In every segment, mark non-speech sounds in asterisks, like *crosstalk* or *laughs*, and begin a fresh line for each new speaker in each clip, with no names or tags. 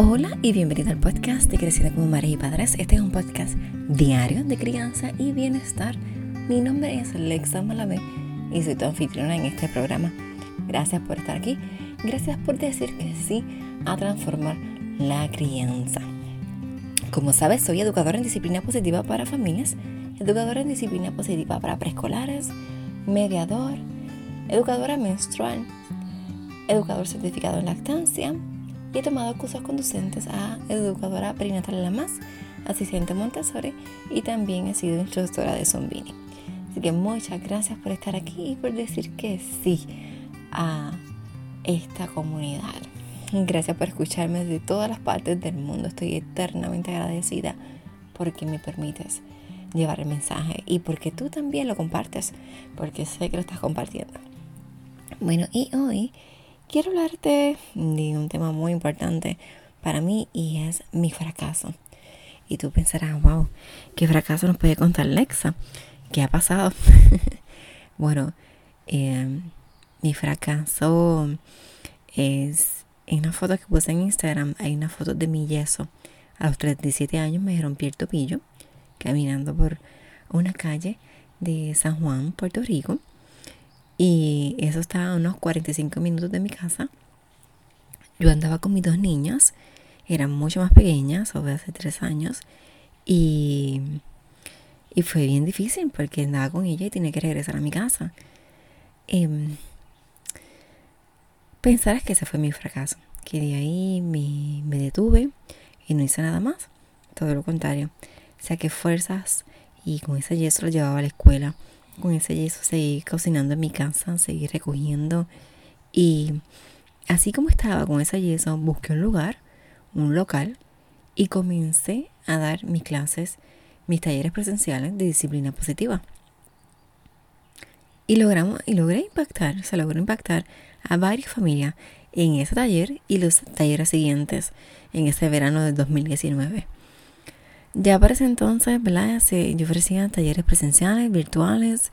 Hola y bienvenido al podcast de Creciendo como Madres y Padres. Este es un podcast diario de crianza y bienestar. Mi nombre es Alexa Malabé y soy tu anfitriona en este programa. Gracias por estar aquí. Gracias por decir que sí a transformar la crianza. Como sabes, soy educadora en disciplina positiva para familias, educadora en disciplina positiva para preescolares, mediador, educadora menstrual, educador certificado en lactancia y he tomado cursos conducentes a educadora perinatal la más, asistente Montessori y también he sido instructora de Zombini. Así que muchas gracias por estar aquí y por decir que sí a esta comunidad. Gracias por escucharme de todas las partes del mundo. Estoy eternamente agradecida porque me permites llevar el mensaje y porque tú también lo compartes, porque sé que lo estás compartiendo. Bueno, y hoy quiero hablarte de un tema muy importante para mí y es mi fracaso. Y tú pensarás, wow, ¿qué fracaso nos puede contar Lexa? ¿Qué ha pasado? *laughs* bueno, em, mi fracaso es en una foto que puse en Instagram, hay una foto de mi yeso. A los 37 años me rompí el topillo caminando por una calle de San Juan, Puerto Rico. Y eso estaba a unos 45 minutos de mi casa. Yo andaba con mis dos niñas, eran mucho más pequeñas, o hace tres años, y, y fue bien difícil porque andaba con ella y tenía que regresar a mi casa. Eh, que ese fue mi fracaso, que de ahí me, me detuve y no hice nada más, todo lo contrario, saqué fuerzas y con ese yeso lo llevaba a la escuela con ese yeso seguí cocinando en mi casa, seguí recogiendo y así como estaba con ese yeso, busqué un lugar, un local y comencé a dar mis clases, mis talleres presenciales de disciplina positiva. Y logramos y logré impactar, se logró impactar a varias familias en ese taller y los talleres siguientes en ese verano del 2019. Ya para ese entonces, ¿verdad? yo ofrecía talleres presenciales, virtuales,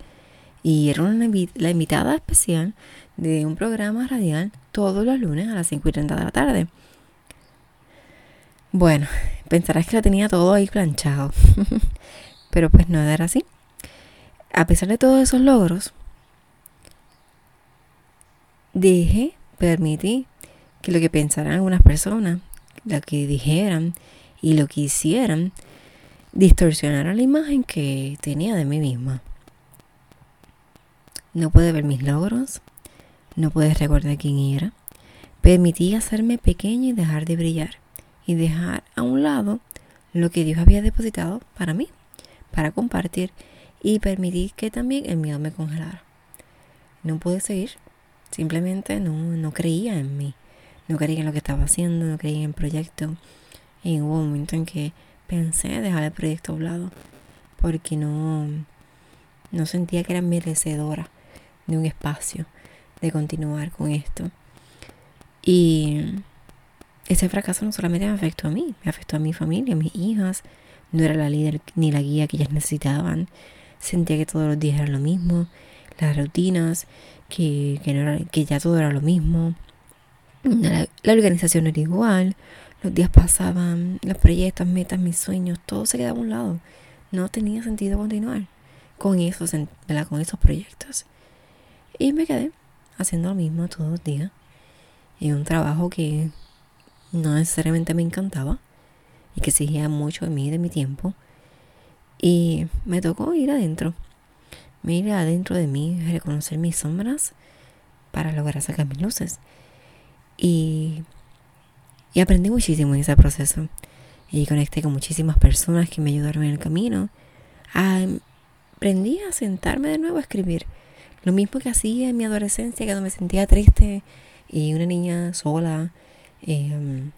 y era la invitada especial de un programa radial todos los lunes a las 5 y 30 de la tarde. Bueno, *laughs* pensarás que lo tenía todo ahí planchado, *laughs* pero pues no era así. A pesar de todos esos logros, dije, permití que lo que pensaran algunas personas, lo que dijeran y lo que hicieran, distorsionara la imagen que tenía de mí misma. No pude ver mis logros, no pude recordar quién era. Permití hacerme pequeña y dejar de brillar y dejar a un lado lo que Dios había depositado para mí, para compartir y permití que también el miedo me congelara. No pude seguir, simplemente no, no creía en mí, no creía en lo que estaba haciendo, no creía en el proyecto. Y hubo un momento en que pensé dejar el proyecto a un lado porque no, no sentía que era merecedora de un espacio de continuar con esto. Y ese fracaso no solamente me afectó a mí, me afectó a mi familia, a mis hijas. No era la líder ni la guía que ellas necesitaban. Sentía que todos los días era lo mismo, las rutinas, que, que, ya todo era lo mismo. La organización era igual, los días pasaban, los proyectos, metas, mis sueños, todo se quedaba a un lado. No tenía sentido continuar con esos, con esos proyectos. Y me quedé haciendo lo mismo todos los días. En un trabajo que no necesariamente me encantaba y que exigía mucho de mí, de mi tiempo. Y me tocó ir adentro. Ir adentro de mí, reconocer mis sombras para lograr sacar mis luces. Y y aprendí muchísimo en ese proceso. Y conecté con muchísimas personas que me ayudaron en el camino. aprendí a sentarme de nuevo a escribir. Lo mismo que hacía en mi adolescencia, cuando me sentía triste y una niña sola, em,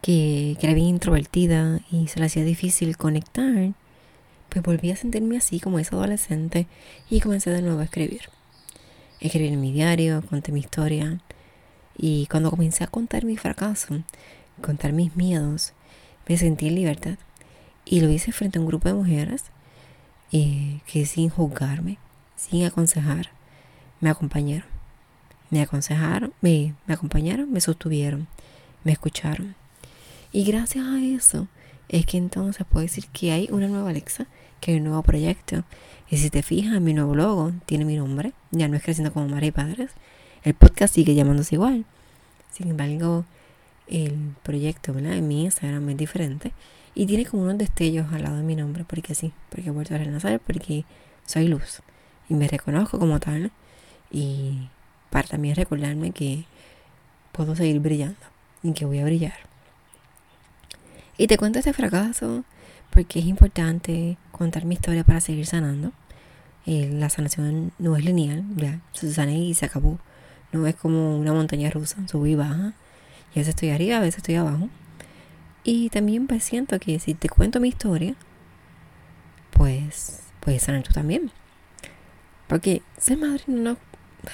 que, que era bien introvertida y se le hacía difícil conectar. Pues volví a sentirme así como esa adolescente y comencé de nuevo a escribir. Escribí en mi diario, conté mi historia y cuando comencé a contar mi fracaso, contar mis miedos, me sentí en libertad. Y lo hice frente a un grupo de mujeres eh, que sin juzgarme, sin aconsejar, me acompañaron. Me aconsejaron, me, me acompañaron, me sostuvieron, me escucharon. Y gracias a eso es que entonces puedo decir que hay una nueva Alexa, que hay un nuevo proyecto. Y si te fijas, mi nuevo logo tiene mi nombre, ya no es creciendo como madre y padres. El podcast sigue llamándose igual. Sin embargo, el proyecto ¿verdad? en mi Instagram es diferente. Y tiene como unos destellos al lado de mi nombre, porque sí, porque he vuelto a renacer, porque soy luz. Y me reconozco como tal. Y para también recordarme que puedo seguir brillando y que voy a brillar. Y te cuento este fracaso porque es importante contar mi historia para seguir sanando. Eh, la sanación no es lineal, ya se y se acabó. No es como una montaña rusa, sube y baja. Y a veces estoy arriba, a veces estoy abajo. Y también pues siento que si te cuento mi historia, pues puedes sanar tú también. Porque ser madre no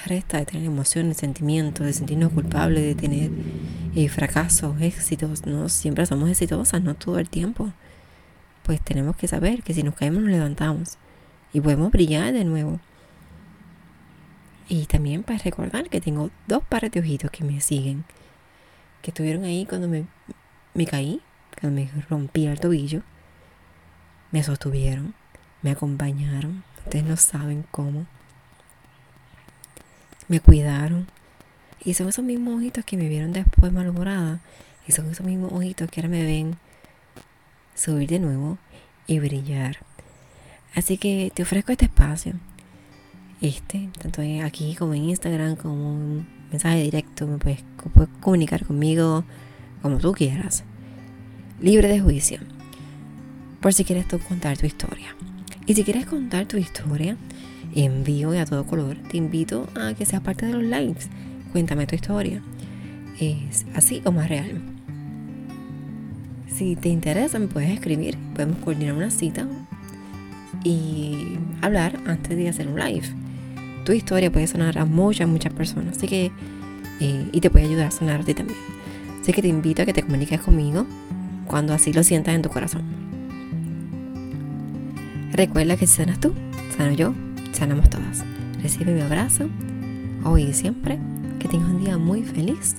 resta de tener emociones, sentimientos, de sentirnos culpables, de tener eh, fracasos, éxitos. No siempre somos exitosas, no todo el tiempo. Pues tenemos que saber que si nos caemos nos levantamos y podemos brillar de nuevo. Y también para recordar que tengo dos pares de ojitos que me siguen, que estuvieron ahí cuando me, caí, cuando me rompí el tobillo, me sostuvieron, me acompañaron, ustedes no saben cómo me cuidaron. Y son esos mismos ojitos que me vieron después malhumorada. Y son esos mismos ojitos que ahora me ven subir de nuevo y brillar. Así que te ofrezco este espacio. Este, tanto aquí como en Instagram, como un mensaje directo. Me puedes, puedes comunicar conmigo como tú quieras. Libre de juicio. Por si quieres tú contar tu historia. Y si quieres contar tu historia, en vivo y a todo color, te invito a que seas parte de los lives. Cuéntame tu historia. Es así o más real. Si te interesa, me puedes escribir. Podemos coordinar una cita y hablar antes de hacer un live. Tu historia puede sonar a muchas, muchas personas. Así que, eh, y te puede ayudar a sonar a ti también. Así que te invito a que te comuniques conmigo cuando así lo sientas en tu corazón. Recuerda que si sanas tú, sano yo sanamos todas. Recibe mi abrazo hoy y siempre. Que tengas un día muy feliz